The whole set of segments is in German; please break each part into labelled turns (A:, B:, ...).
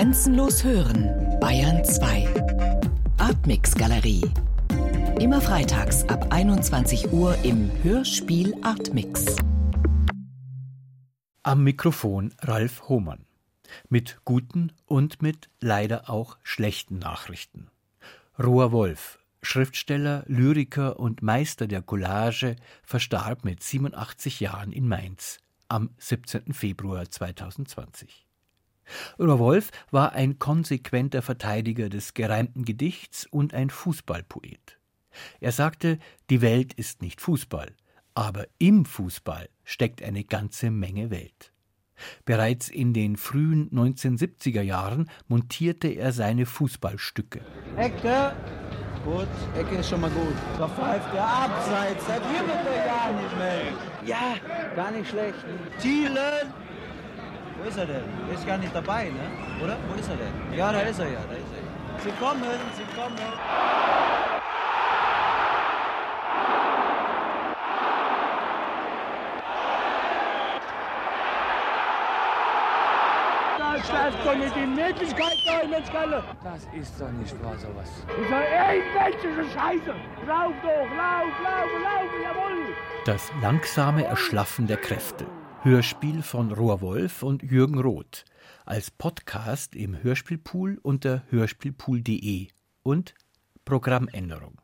A: Grenzenlos hören, Bayern 2. Artmix Galerie. Immer freitags ab 21 Uhr im Hörspiel Artmix.
B: Am Mikrofon Ralf Hohmann. Mit guten und mit leider auch schlechten Nachrichten. Rohr Wolf, Schriftsteller, Lyriker und Meister der Collage, verstarb mit 87 Jahren in Mainz am 17. Februar 2020. Rohr Wolf war ein konsequenter Verteidiger des gereimten Gedichts und ein Fußballpoet. Er sagte, die Welt ist nicht Fußball, aber im Fußball steckt eine ganze Menge Welt. Bereits in den frühen 1970er Jahren montierte er seine Fußballstücke.
C: Ecke, gut, Ecke ist schon mal gut. Da pfeift der Abseits, da wird er gar nicht mehr. Ja, gar nicht schlecht. Thielen, wo ist er denn? Der ist gar nicht dabei, ne? Oder? Wo ist er denn? Ja, da ist er ja, da ist er. Sie kommen, sie kommen.
D: Das doch nicht die Möglichkeit da, Mensch, Galle.
E: Das ist doch nicht wahr, sowas.
D: Sag, irgendwelche Scheiße. Lauf doch, lauf, lauf, lauf, jawohl.
B: Das langsame Erschlaffen der Kräfte. Hörspiel von Rohr Wolf und Jürgen Roth. Als Podcast im Hörspielpool unter hörspielpool.de und Programmänderung.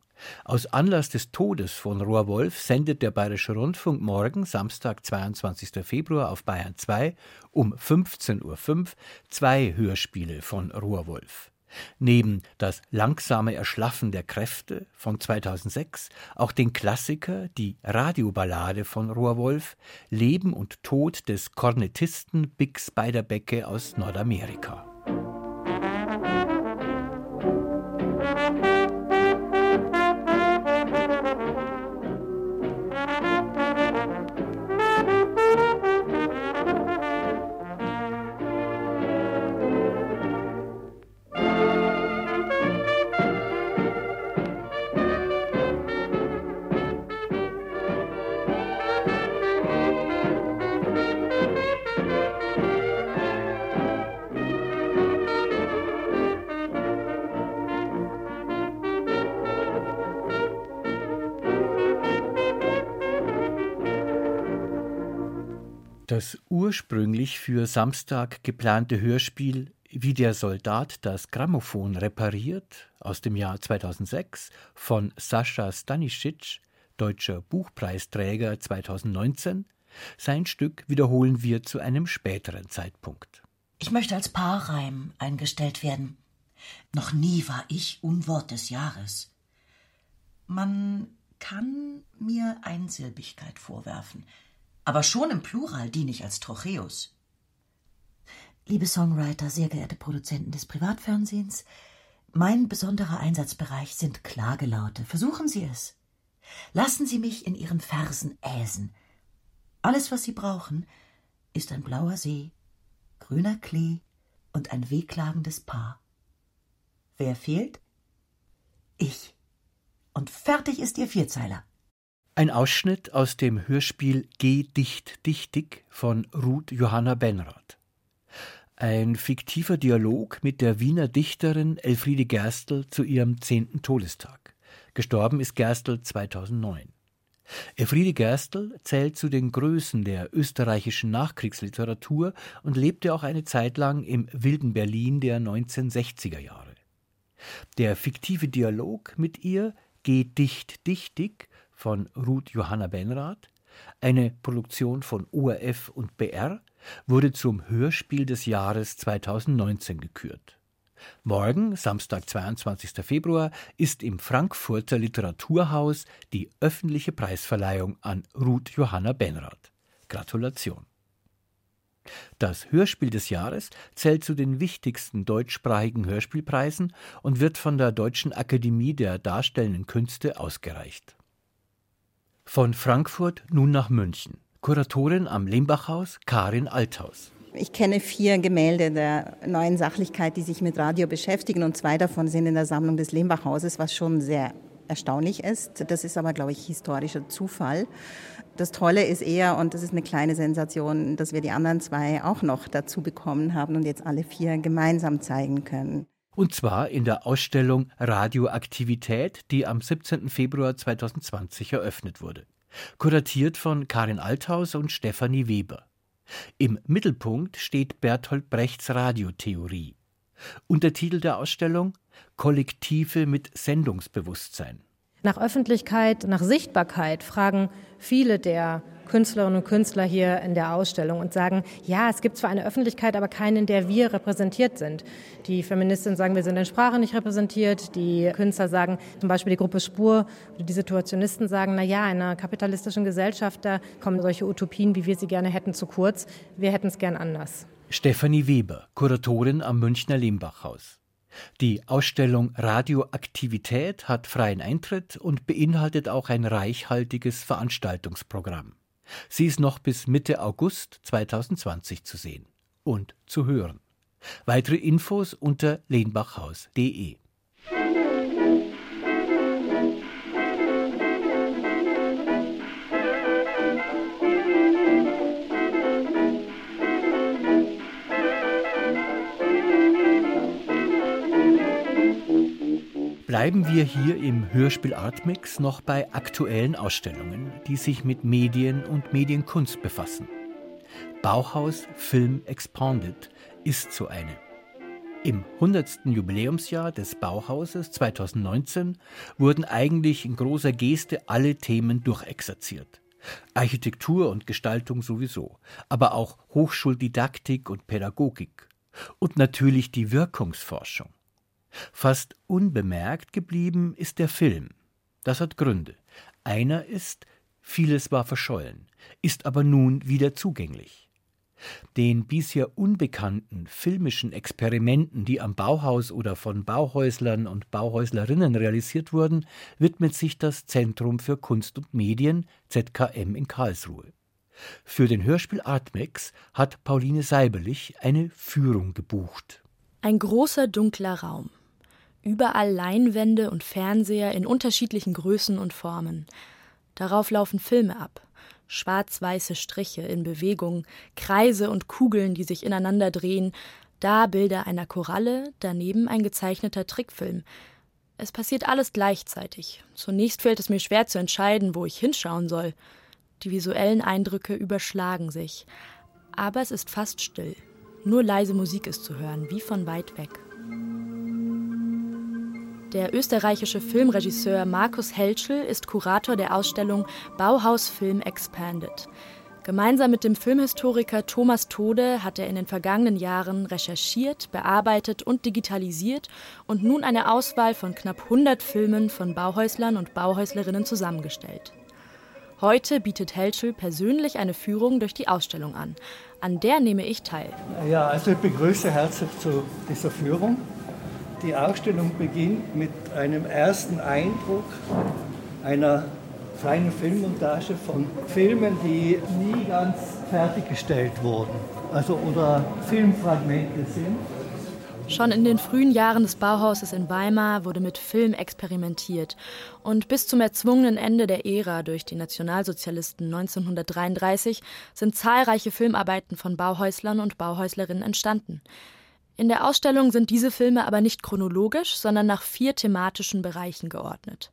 B: Aus Anlass des Todes von Rohr Wolf sendet der Bayerische Rundfunk morgen, Samstag, 22. Februar auf Bayern 2 um 15.05 Uhr zwei Hörspiele von Rohr Wolf. Neben das langsame Erschlaffen der Kräfte von 2006 auch den Klassiker, die Radioballade von Rohrwolf, Leben und Tod des Kornettisten Big Spiderbecke aus Nordamerika. Das ursprünglich für Samstag geplante Hörspiel Wie der Soldat das Grammophon repariert aus dem Jahr 2006 von Sascha Stanisic, deutscher Buchpreisträger 2019, sein Stück wiederholen wir zu einem späteren Zeitpunkt.
F: Ich möchte als Paarreim eingestellt werden. Noch nie war ich Unwort des Jahres. Man kann mir Einsilbigkeit vorwerfen – aber schon im Plural diene ich als Trocheus. Liebe Songwriter, sehr geehrte Produzenten des Privatfernsehens, mein besonderer Einsatzbereich sind Klagelaute. Versuchen Sie es. Lassen Sie mich in Ihren Versen äsen. Alles, was Sie brauchen, ist ein blauer See, grüner Klee und ein wehklagendes Paar. Wer fehlt? Ich. Und fertig ist Ihr Vierzeiler.
B: Ein Ausschnitt aus dem Hörspiel Geh dicht dichtig von Ruth Johanna Benrath. Ein fiktiver Dialog mit der Wiener Dichterin Elfriede Gerstl zu ihrem zehnten Todestag. Gestorben ist Gerstl 2009. Elfriede Gerstl zählt zu den Größen der österreichischen Nachkriegsliteratur und lebte auch eine Zeit lang im wilden Berlin der 1960er Jahre. Der fiktive Dialog mit ihr Geh dicht dichtig von Ruth Johanna Benrath, eine Produktion von ORF und BR, wurde zum Hörspiel des Jahres 2019 gekürt. Morgen, Samstag, 22. Februar, ist im Frankfurter Literaturhaus die öffentliche Preisverleihung an Ruth Johanna Benrath. Gratulation. Das Hörspiel des Jahres zählt zu den wichtigsten deutschsprachigen Hörspielpreisen und wird von der Deutschen Akademie der Darstellenden Künste ausgereicht. Von Frankfurt nun nach München. Kuratorin am Limbachhaus, Karin Althaus.
G: Ich kenne vier Gemälde der neuen Sachlichkeit, die sich mit Radio beschäftigen und zwei davon sind in der Sammlung des Lembachhauses, was schon sehr erstaunlich ist. Das ist aber, glaube ich, historischer Zufall. Das Tolle ist eher, und das ist eine kleine Sensation, dass wir die anderen zwei auch noch dazu bekommen haben und jetzt alle vier gemeinsam zeigen können.
B: Und zwar in der Ausstellung Radioaktivität, die am 17. Februar 2020 eröffnet wurde. Kuratiert von Karin Althaus und Stefanie Weber. Im Mittelpunkt steht Bertolt Brechts Radiotheorie. Untertitel der Ausstellung Kollektive mit Sendungsbewusstsein.
H: Nach Öffentlichkeit, nach Sichtbarkeit fragen viele der Künstlerinnen und Künstler hier in der Ausstellung und sagen, ja, es gibt zwar eine Öffentlichkeit, aber keine, in der wir repräsentiert sind. Die Feministinnen sagen, wir sind in Sprache nicht repräsentiert. Die Künstler sagen, zum Beispiel die Gruppe Spur, oder die Situationisten sagen, na ja, in einer kapitalistischen Gesellschaft, da kommen solche Utopien, wie wir sie gerne hätten, zu kurz. Wir hätten es gern anders.
B: Stefanie Weber, Kuratorin am Münchner Lehmbachhaus. Die Ausstellung Radioaktivität hat freien Eintritt und beinhaltet auch ein reichhaltiges Veranstaltungsprogramm. Sie ist noch bis Mitte August 2020 zu sehen und zu hören. Weitere Infos unter lehnbachhaus.de. Bleiben wir hier im Hörspiel Artmix noch bei aktuellen Ausstellungen, die sich mit Medien und Medienkunst befassen. Bauhaus Film Expanded ist so eine. Im 100. Jubiläumsjahr des Bauhauses 2019 wurden eigentlich in großer Geste alle Themen durchexerziert. Architektur und Gestaltung sowieso, aber auch Hochschuldidaktik und Pädagogik. Und natürlich die Wirkungsforschung. Fast unbemerkt geblieben ist der Film. Das hat Gründe. Einer ist, vieles war verschollen, ist aber nun wieder zugänglich. Den bisher unbekannten filmischen Experimenten, die am Bauhaus oder von Bauhäuslern und Bauhäuslerinnen realisiert wurden, widmet sich das Zentrum für Kunst und Medien ZKM in Karlsruhe. Für den Hörspiel Artmex hat Pauline Seiberlich eine Führung gebucht.
I: Ein großer dunkler Raum. Überall Leinwände und Fernseher in unterschiedlichen Größen und Formen. Darauf laufen Filme ab. Schwarz-weiße Striche in Bewegung, Kreise und Kugeln, die sich ineinander drehen, da Bilder einer Koralle, daneben ein gezeichneter Trickfilm. Es passiert alles gleichzeitig. Zunächst fällt es mir schwer zu entscheiden, wo ich hinschauen soll. Die visuellen Eindrücke überschlagen sich. Aber es ist fast still. Nur leise Musik ist zu hören, wie von weit weg. Der österreichische Filmregisseur Markus Helschel ist Kurator der Ausstellung Bauhaus Film Expanded. Gemeinsam mit dem Filmhistoriker Thomas Tode hat er in den vergangenen Jahren recherchiert, bearbeitet und digitalisiert und nun eine Auswahl von knapp 100 Filmen von Bauhäuslern und Bauhäuslerinnen zusammengestellt. Heute bietet Helschel persönlich eine Führung durch die Ausstellung an. An der nehme ich teil.
J: Ja, also ich begrüße herzlich zu dieser Führung. Die Ausstellung beginnt mit einem ersten Eindruck einer feinen Filmmontage von Filmen, die nie ganz fertiggestellt wurden, also oder Filmfragmente sind.
I: Schon in den frühen Jahren des Bauhauses in Weimar wurde mit Film experimentiert und bis zum erzwungenen Ende der Ära durch die Nationalsozialisten 1933 sind zahlreiche Filmarbeiten von Bauhäuslern und Bauhäuslerinnen entstanden. In der Ausstellung sind diese Filme aber nicht chronologisch, sondern nach vier thematischen Bereichen geordnet.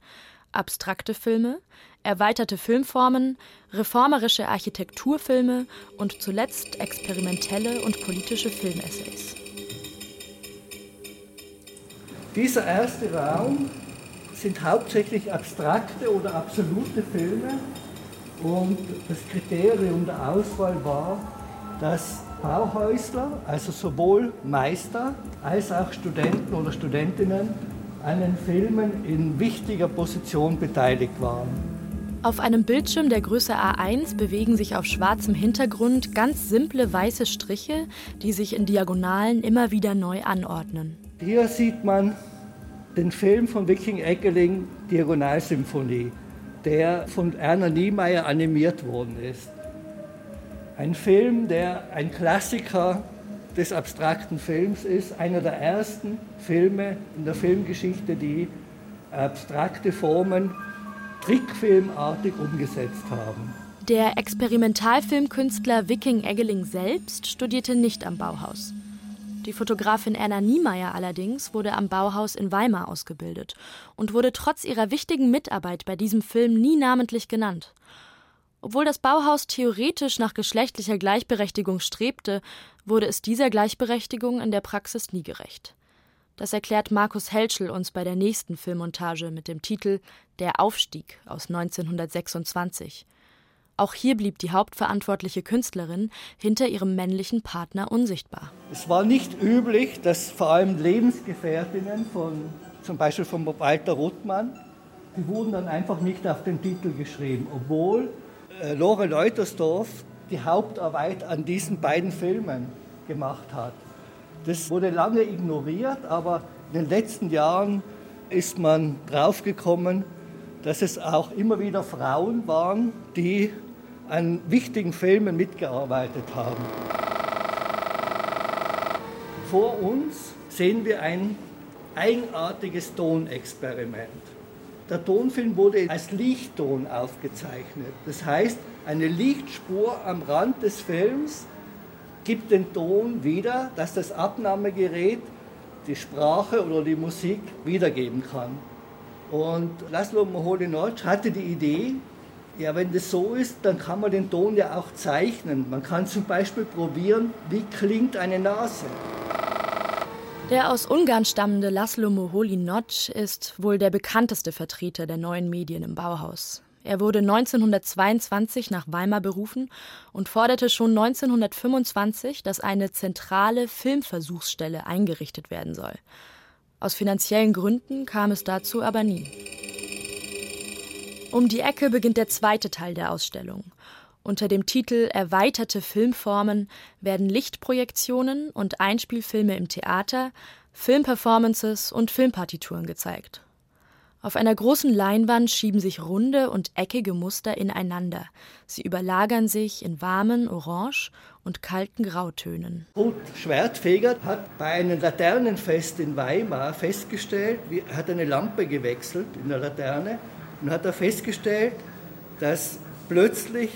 I: Abstrakte Filme, erweiterte Filmformen, reformerische Architekturfilme und zuletzt experimentelle und politische Filmessays.
J: Dieser erste Raum sind hauptsächlich abstrakte oder absolute Filme und das Kriterium der Auswahl war, dass Bauhäusler, also sowohl Meister als auch Studenten oder Studentinnen, an den Filmen in wichtiger Position beteiligt waren.
I: Auf einem Bildschirm der Größe A1 bewegen sich auf schwarzem Hintergrund ganz simple weiße Striche, die sich in Diagonalen immer wieder neu anordnen.
J: Hier sieht man den Film von Viking Eckeling, Diagonalsymphonie, der von Erna Niemeyer animiert worden ist. Ein Film, der ein Klassiker des abstrakten Films ist, einer der ersten Filme in der Filmgeschichte, die abstrakte Formen trickfilmartig umgesetzt haben.
I: Der Experimentalfilmkünstler Viking Eggeling selbst studierte nicht am Bauhaus. Die Fotografin Erna Niemeyer allerdings wurde am Bauhaus in Weimar ausgebildet und wurde trotz ihrer wichtigen Mitarbeit bei diesem Film nie namentlich genannt. Obwohl das Bauhaus theoretisch nach geschlechtlicher Gleichberechtigung strebte, wurde es dieser Gleichberechtigung in der Praxis nie gerecht. Das erklärt Markus Helschel uns bei der nächsten Filmmontage mit dem Titel Der Aufstieg aus 1926. Auch hier blieb die hauptverantwortliche Künstlerin hinter ihrem männlichen Partner unsichtbar.
J: Es war nicht üblich, dass vor allem Lebensgefährtinnen von zum Beispiel von Walter Ruttmann, die wurden dann einfach nicht auf den Titel geschrieben, obwohl äh, Lore Leutersdorf die Hauptarbeit an diesen beiden Filmen gemacht hat. Das wurde lange ignoriert, aber in den letzten Jahren ist man draufgekommen, dass es auch immer wieder Frauen waren, die an wichtigen Filmen mitgearbeitet haben. Vor uns sehen wir ein eigenartiges Tonexperiment. Der Tonfilm wurde als Lichtton aufgezeichnet. Das heißt, eine Lichtspur am Rand des Films gibt den Ton wieder, dass das Abnahmegerät die Sprache oder die Musik wiedergeben kann. Und Laszlo Moholy-Nagy hatte die Idee, ja, wenn das so ist, dann kann man den Ton ja auch zeichnen. Man kann zum Beispiel probieren, wie klingt eine Nase.
I: Der aus Ungarn stammende Laszlo Moholy-Nagy ist wohl der bekannteste Vertreter der neuen Medien im Bauhaus. Er wurde 1922 nach Weimar berufen und forderte schon 1925, dass eine zentrale Filmversuchsstelle eingerichtet werden soll. Aus finanziellen Gründen kam es dazu aber nie. Um die Ecke beginnt der zweite Teil der Ausstellung. Unter dem Titel Erweiterte Filmformen werden Lichtprojektionen und Einspielfilme im Theater, Filmperformances und Filmpartituren gezeigt. Auf einer großen Leinwand schieben sich runde und eckige Muster ineinander. Sie überlagern sich in warmen Orange- und kalten Grautönen.
J: Ruth Schwertfeger hat bei einem Laternenfest in Weimar festgestellt, hat eine Lampe gewechselt in der Laterne und hat er festgestellt, dass plötzlich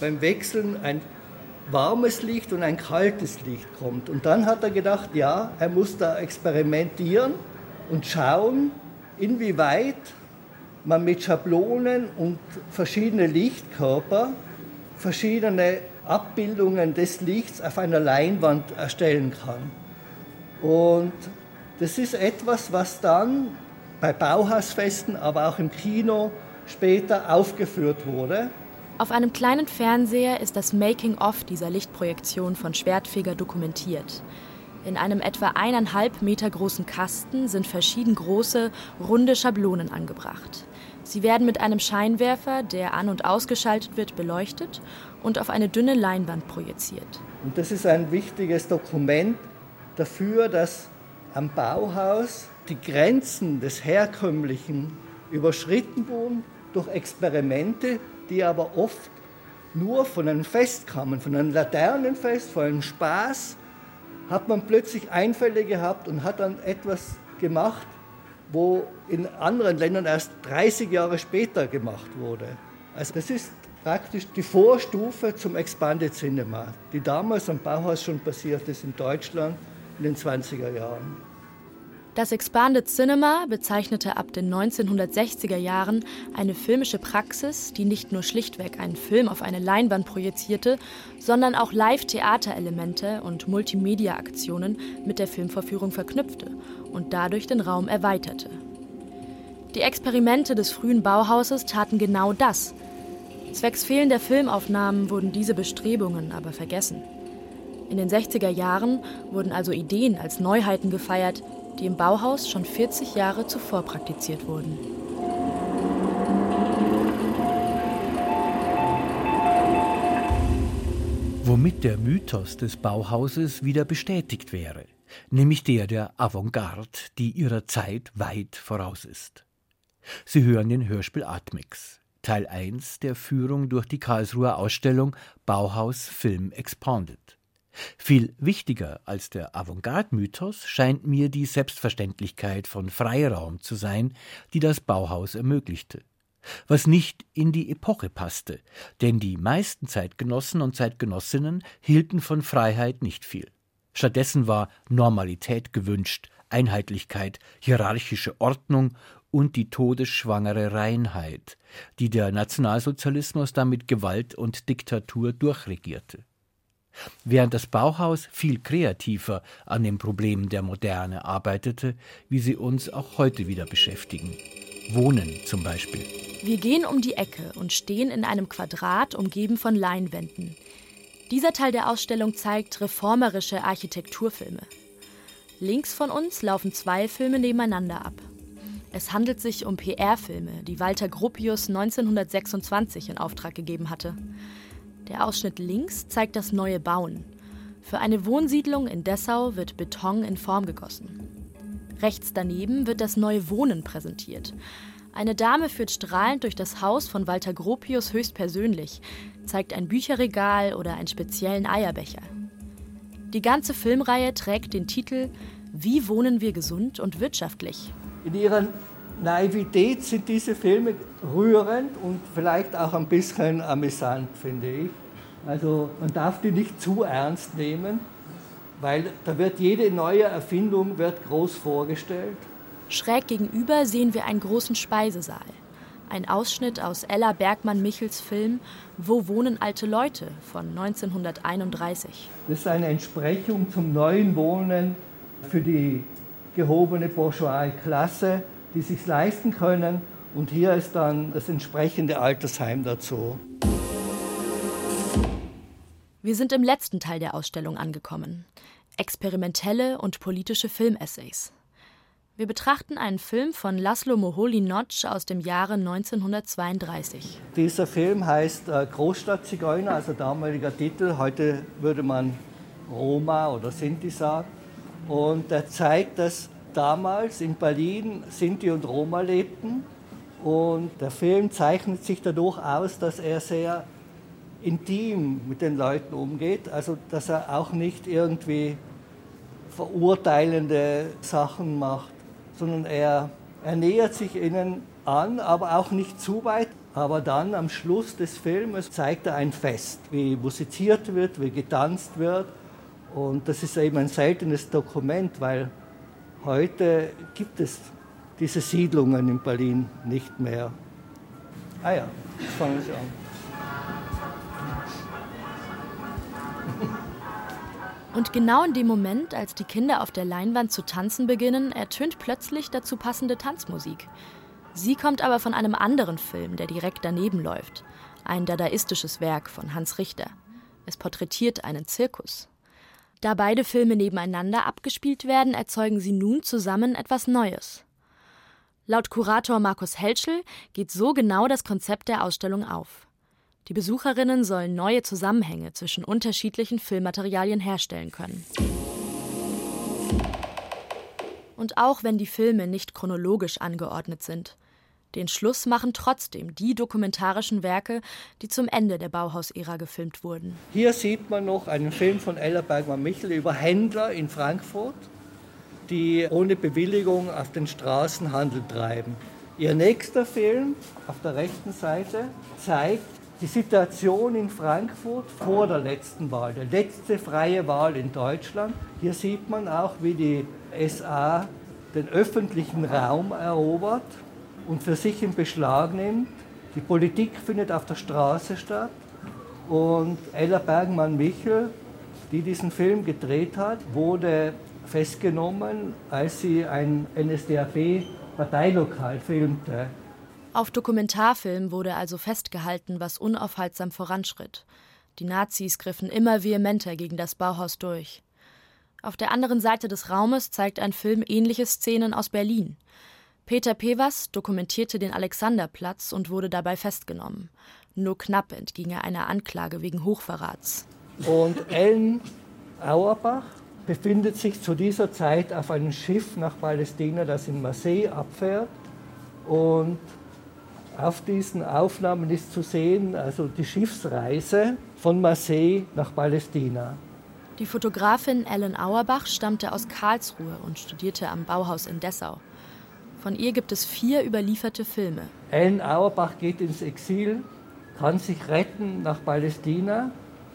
J: beim Wechseln ein warmes Licht und ein kaltes Licht kommt. Und dann hat er gedacht, ja, er muss da experimentieren und schauen, inwieweit man mit Schablonen und verschiedenen Lichtkörper verschiedene Abbildungen des Lichts auf einer Leinwand erstellen kann. Und das ist etwas, was dann bei Bauhausfesten, aber auch im Kino später aufgeführt wurde.
I: Auf einem kleinen Fernseher ist das Making-of dieser Lichtprojektion von Schwertfeger dokumentiert. In einem etwa eineinhalb Meter großen Kasten sind verschieden große, runde Schablonen angebracht. Sie werden mit einem Scheinwerfer, der an- und ausgeschaltet wird, beleuchtet und auf eine dünne Leinwand projiziert.
J: Und das ist ein wichtiges Dokument dafür, dass am Bauhaus die Grenzen des Herkömmlichen überschritten wurden durch Experimente, die aber oft nur von einem Fest kamen, von einem Laternenfest, von einem Spaß, hat man plötzlich Einfälle gehabt und hat dann etwas gemacht, wo in anderen Ländern erst 30 Jahre später gemacht wurde. Also das ist praktisch die Vorstufe zum Expanded Cinema, die damals am Bauhaus schon passiert ist in Deutschland in den 20er Jahren.
I: Das Expanded Cinema bezeichnete ab den 1960er Jahren eine filmische Praxis, die nicht nur schlichtweg einen Film auf eine Leinwand projizierte, sondern auch Live-Theaterelemente und Multimedia-Aktionen mit der Filmvorführung verknüpfte und dadurch den Raum erweiterte. Die Experimente des frühen Bauhauses taten genau das. Zwecks fehlender Filmaufnahmen wurden diese Bestrebungen aber vergessen. In den 60er Jahren wurden also Ideen als Neuheiten gefeiert, die im Bauhaus schon 40 Jahre zuvor praktiziert wurden.
B: Womit der Mythos des Bauhauses wieder bestätigt wäre, nämlich der der Avantgarde, die ihrer Zeit weit voraus ist. Sie hören den Hörspiel Atmix, Teil 1 der Führung durch die Karlsruher Ausstellung Bauhaus Film Expanded. Viel wichtiger als der Avantgarde-Mythos scheint mir die Selbstverständlichkeit von Freiraum zu sein, die das Bauhaus ermöglichte. was nicht in die Epoche passte, denn die meisten Zeitgenossen und Zeitgenossinnen hielten von Freiheit nicht viel. Stattdessen war Normalität gewünscht, Einheitlichkeit, hierarchische Ordnung und die todesschwangere Reinheit, die der Nationalsozialismus damit Gewalt und Diktatur durchregierte. Während das Bauhaus viel kreativer an den Problemen der Moderne arbeitete, wie sie uns auch heute wieder beschäftigen. Wohnen zum Beispiel.
I: Wir gehen um die Ecke und stehen in einem Quadrat umgeben von Leinwänden. Dieser Teil der Ausstellung zeigt reformerische Architekturfilme. Links von uns laufen zwei Filme nebeneinander ab. Es handelt sich um PR-Filme, die Walter Gropius 1926 in Auftrag gegeben hatte. Der Ausschnitt links zeigt das neue Bauen. Für eine Wohnsiedlung in Dessau wird Beton in Form gegossen. Rechts daneben wird das neue Wohnen präsentiert. Eine Dame führt strahlend durch das Haus von Walter Gropius höchstpersönlich, zeigt ein Bücherregal oder einen speziellen Eierbecher. Die ganze Filmreihe trägt den Titel Wie wohnen wir gesund und wirtschaftlich?
J: In ihrer Naivität sind diese Filme rührend und vielleicht auch ein bisschen amüsant, finde ich. Also man darf die nicht zu ernst nehmen weil da wird jede neue Erfindung wird groß vorgestellt.
I: Schräg gegenüber sehen wir einen großen Speisesaal. Ein Ausschnitt aus Ella Bergmann-Michels Film Wo wohnen alte Leute von 1931.
J: Das ist eine Entsprechung zum neuen Wohnen für die gehobene bourgeoisie Klasse, die sich leisten können. Und hier ist dann das entsprechende Altersheim dazu.
I: Wir sind im letzten Teil der Ausstellung angekommen experimentelle und politische Filmessays. Wir betrachten einen Film von Laszlo Moholy-Nagy aus dem Jahre 1932.
J: Dieser Film heißt äh, Großstadtzigeuner, also damaliger Titel. Heute würde man Roma oder Sinti sagen. Und er zeigt, dass damals in Berlin Sinti und Roma lebten. Und der Film zeichnet sich dadurch aus, dass er sehr intim mit den Leuten umgeht. Also, dass er auch nicht irgendwie verurteilende Sachen macht, sondern er, er nähert sich ihnen an, aber auch nicht zu weit. Aber dann am Schluss des Filmes zeigt er ein Fest, wie musiziert wird, wie getanzt wird. Und das ist eben ein seltenes Dokument, weil heute gibt es diese Siedlungen in Berlin nicht mehr. Ah ja, fangen Sie an.
I: Und genau in dem Moment, als die Kinder auf der Leinwand zu tanzen beginnen, ertönt plötzlich dazu passende Tanzmusik. Sie kommt aber von einem anderen Film, der direkt daneben läuft. Ein dadaistisches Werk von Hans Richter. Es porträtiert einen Zirkus. Da beide Filme nebeneinander abgespielt werden, erzeugen sie nun zusammen etwas Neues. Laut Kurator Markus Helschel geht so genau das Konzept der Ausstellung auf. Die Besucherinnen sollen neue Zusammenhänge zwischen unterschiedlichen Filmmaterialien herstellen können. Und auch wenn die Filme nicht chronologisch angeordnet sind, den Schluss machen trotzdem die dokumentarischen Werke, die zum Ende der Bauhausära gefilmt wurden.
J: Hier sieht man noch einen Film von Ella Bergmann-Michel über Händler in Frankfurt, die ohne Bewilligung auf den Straßen Handel treiben. Ihr nächster Film auf der rechten Seite zeigt die Situation in Frankfurt vor der letzten Wahl, der letzte freie Wahl in Deutschland. Hier sieht man auch, wie die SA den öffentlichen Raum erobert und für sich in Beschlag nimmt. Die Politik findet auf der Straße statt und Ella Bergmann-Michel, die diesen Film gedreht hat, wurde festgenommen, als sie ein NSDAP-Parteilokal filmte.
I: Auf Dokumentarfilm wurde also festgehalten, was unaufhaltsam voranschritt. Die Nazis griffen immer vehementer gegen das Bauhaus durch. Auf der anderen Seite des Raumes zeigt ein Film ähnliche Szenen aus Berlin. Peter Pevers dokumentierte den Alexanderplatz und wurde dabei festgenommen. Nur knapp entging er einer Anklage wegen Hochverrats.
J: Und Ellen Auerbach befindet sich zu dieser Zeit auf einem Schiff nach Palästina, das in Marseille abfährt. Und auf diesen Aufnahmen ist zu sehen, also die Schiffsreise von Marseille nach Palästina.
I: Die Fotografin Ellen Auerbach stammte aus Karlsruhe und studierte am Bauhaus in Dessau. Von ihr gibt es vier überlieferte Filme.
J: Ellen Auerbach geht ins Exil, kann sich retten nach Palästina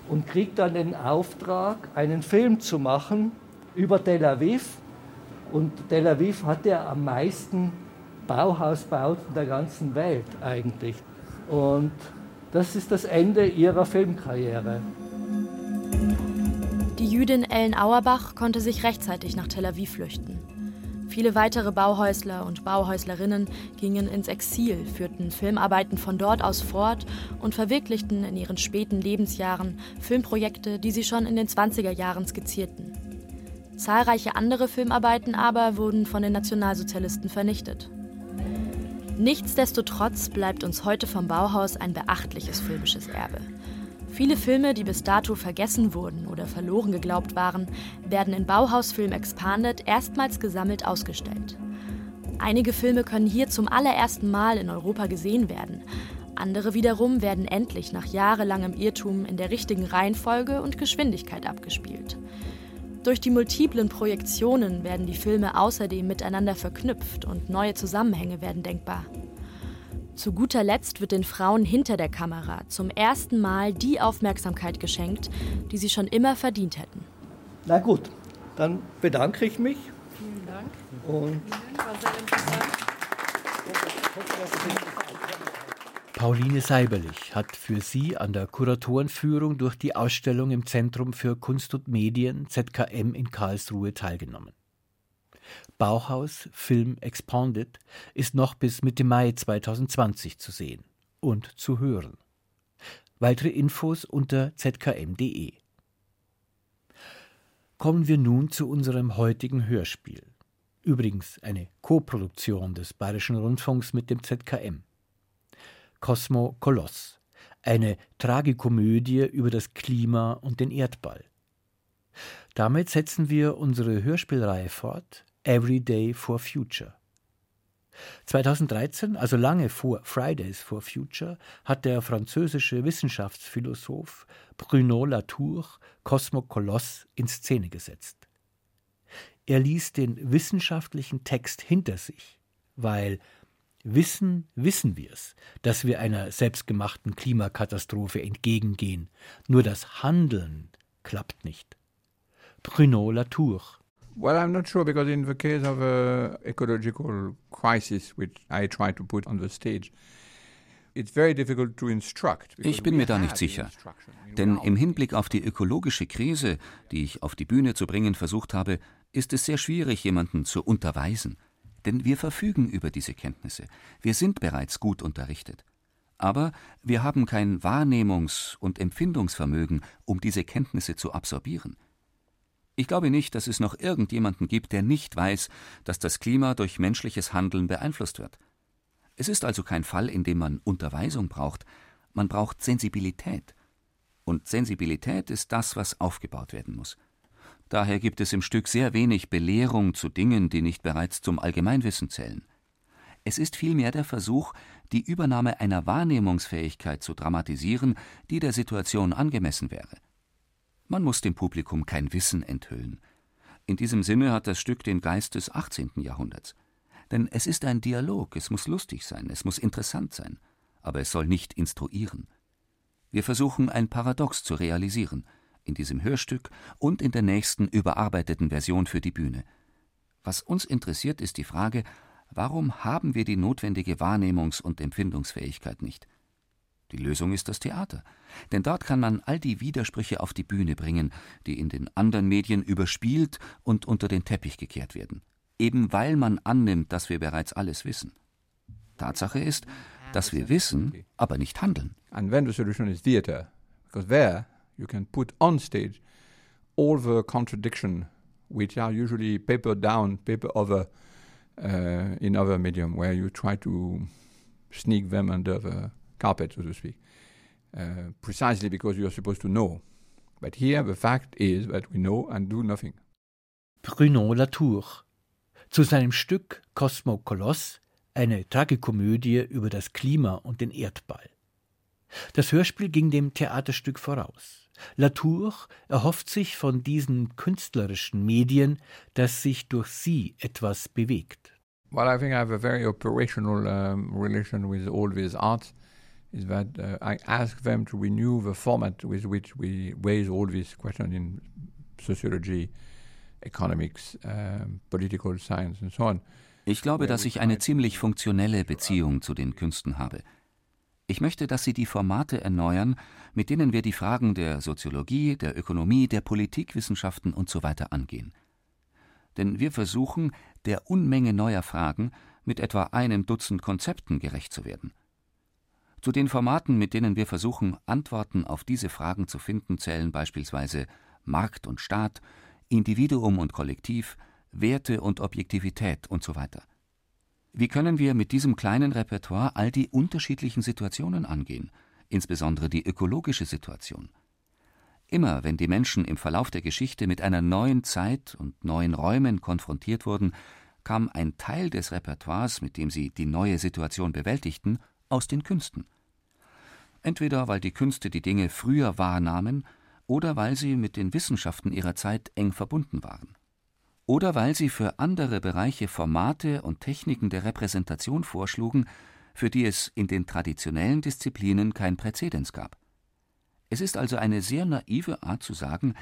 J: und kriegt dann den Auftrag, einen Film zu machen über Tel Aviv. Und Tel Aviv hat ja am meisten Bauhausbauten der ganzen Welt eigentlich. Und das ist das Ende ihrer Filmkarriere.
I: Die Jüdin Ellen Auerbach konnte sich rechtzeitig nach Tel Aviv flüchten. Viele weitere Bauhäusler und Bauhäuslerinnen gingen ins Exil, führten Filmarbeiten von dort aus fort und verwirklichten in ihren späten Lebensjahren Filmprojekte, die sie schon in den 20er Jahren skizzierten. Zahlreiche andere Filmarbeiten aber wurden von den Nationalsozialisten vernichtet. Nichtsdestotrotz bleibt uns heute vom Bauhaus ein beachtliches filmisches Erbe. Viele Filme, die bis dato vergessen wurden oder verloren geglaubt waren, werden in Bauhaus Film Expanded erstmals gesammelt ausgestellt. Einige Filme können hier zum allerersten Mal in Europa gesehen werden. Andere wiederum werden endlich nach jahrelangem Irrtum in der richtigen Reihenfolge und Geschwindigkeit abgespielt. Durch die multiplen Projektionen werden die Filme außerdem miteinander verknüpft und neue Zusammenhänge werden denkbar. Zu guter Letzt wird den Frauen hinter der Kamera zum ersten Mal die Aufmerksamkeit geschenkt, die sie schon immer verdient hätten.
J: Na gut, dann bedanke ich mich.
K: Vielen Dank.
J: Und
K: War sehr interessant.
B: Pauline Seiberlich hat für Sie an der Kuratorenführung durch die Ausstellung im Zentrum für Kunst und Medien ZKM in Karlsruhe teilgenommen. Bauhaus Film Expanded ist noch bis Mitte Mai 2020 zu sehen und zu hören. Weitere Infos unter zkm.de. Kommen wir nun zu unserem heutigen Hörspiel. Übrigens eine Koproduktion des Bayerischen Rundfunks mit dem ZKM. Cosmo Koloss, eine Tragikomödie über das Klima und den Erdball. Damit setzen wir unsere Hörspielreihe fort, Every Day for Future. 2013, also lange vor Fridays for Future, hat der französische Wissenschaftsphilosoph Bruno Latour Cosmo Koloss in Szene gesetzt. Er ließ den wissenschaftlichen Text hinter sich, weil Wissen, wissen wir's, dass wir einer selbstgemachten Klimakatastrophe entgegengehen. Nur das Handeln klappt nicht. Bruno Latour
L: Well, I'm not sure because in the case of a ecological crisis, which I try to put on the stage, it's very difficult to instruct.
M: Ich bin mir da nicht sicher. Denn im Hinblick auf die ökologische Krise, die ich auf die Bühne zu bringen versucht habe, ist es sehr schwierig, jemanden zu unterweisen. Denn wir verfügen über diese Kenntnisse. Wir sind bereits gut unterrichtet. Aber wir haben kein Wahrnehmungs- und Empfindungsvermögen, um diese Kenntnisse zu absorbieren. Ich glaube nicht, dass es noch irgendjemanden gibt, der nicht weiß, dass das Klima durch menschliches Handeln beeinflusst wird. Es ist also kein Fall, in dem man Unterweisung braucht, man braucht Sensibilität. Und Sensibilität ist das, was aufgebaut werden muss. Daher gibt es im Stück sehr wenig Belehrung zu Dingen, die nicht bereits zum Allgemeinwissen zählen. Es ist vielmehr der Versuch, die Übernahme einer Wahrnehmungsfähigkeit zu dramatisieren, die der Situation angemessen wäre. Man muss dem Publikum kein Wissen enthüllen. In diesem Sinne hat das Stück den Geist des 18. Jahrhunderts. Denn es ist ein Dialog, es muss lustig sein, es muss interessant sein, aber es soll nicht instruieren. Wir versuchen ein Paradox zu realisieren, in diesem Hörstück und in der nächsten überarbeiteten Version für die Bühne. Was uns interessiert, ist die Frage, warum haben wir die notwendige Wahrnehmungs- und Empfindungsfähigkeit nicht? Die Lösung ist das Theater, denn dort kann man all die Widersprüche auf die Bühne bringen, die in den anderen Medien überspielt und unter den Teppich gekehrt werden, eben weil man annimmt, dass wir bereits alles wissen. Tatsache ist, dass wir wissen, aber nicht handeln.
L: And then the solution is theater, because there you can put on stage all the contradiction which are usually papered down, paper over uh, in other medium, where you try to sneak them under the carpet, so to speak, uh, precisely because you are supposed to know. But here the fact is that we know and do nothing.
B: Bruno Latour. Zu seinem Stück Cosmo Koloss, eine Tragikomödie über das Klima und den Erdball. Das Hörspiel ging dem Theaterstück voraus. Latour erhofft sich von diesen künstlerischen Medien, dass sich durch sie etwas bewegt.
L: Well, I think I have a very operational um, relation with all these arts. Is that uh, I ask them to renew the format with which we raise all these questions in sociology, economics, um, political science and so on.
M: Ich glaube, dass ich eine ziemlich funktionelle Beziehung zu den Künsten habe. Ich möchte, dass sie die Formate erneuern, mit denen wir die Fragen der Soziologie, der Ökonomie, der Politikwissenschaften usw. So angehen. Denn wir versuchen, der Unmenge neuer Fragen mit etwa einem Dutzend Konzepten gerecht zu werden. Zu den Formaten, mit denen wir versuchen, Antworten auf diese Fragen zu finden, zählen beispielsweise Markt und Staat, Individuum und Kollektiv, Werte und Objektivität usw. So Wie können wir mit diesem kleinen Repertoire all die unterschiedlichen Situationen angehen, insbesondere die ökologische Situation? Immer wenn die Menschen im Verlauf der Geschichte mit einer neuen Zeit und neuen Räumen konfrontiert wurden, kam ein Teil des Repertoires, mit dem sie die neue Situation bewältigten, aus den Künsten. Entweder weil die Künste die Dinge früher wahrnahmen oder weil sie mit den Wissenschaften ihrer Zeit eng verbunden waren. Oder weil sie für andere Bereiche Formate und Techniken der Repräsentation vorschlugen, für die es in den traditionellen Disziplinen kein Präzedens gab. Es ist also eine sehr naive Art zu sagen,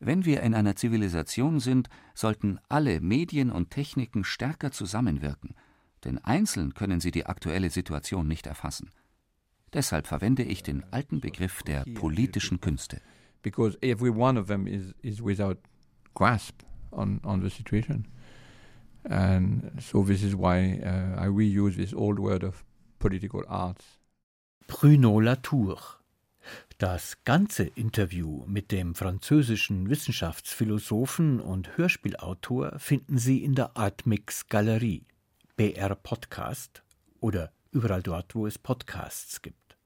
M: wenn wir in einer Zivilisation sind, sollten alle Medien und Techniken stärker zusammenwirken, denn einzeln können sie die aktuelle Situation nicht erfassen. Deshalb verwende ich den alten Begriff der politischen Künste.
L: Because every one of them is, is without grasp on, on the situation. And so this is why uh, I reuse this old word of political arts.
B: Bruno Latour. Das ganze Interview mit dem französischen Wissenschaftsphilosophen und Hörspielautor finden Sie in der Artmix Galerie, BR Podcast oder überall dort, wo es Podcasts gibt.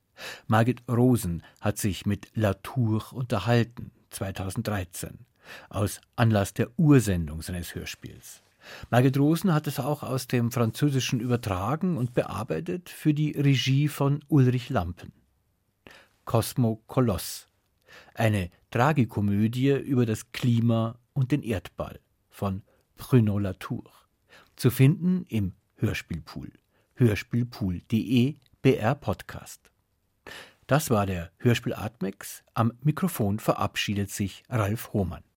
B: Margit Rosen hat sich mit Latour unterhalten, 2013, aus Anlass der Ursendung seines Hörspiels. Margit Rosen hat es auch aus dem Französischen übertragen und bearbeitet für die Regie von Ulrich Lampen. Cosmo Koloss, eine Tragikomödie über das Klima und den Erdball von Bruno Latour. Zu finden im Hörspielpool. Hörspielpool.de BR Podcast. Das war der Hörspiel Atmix. Am Mikrofon verabschiedet sich Ralf Hohmann.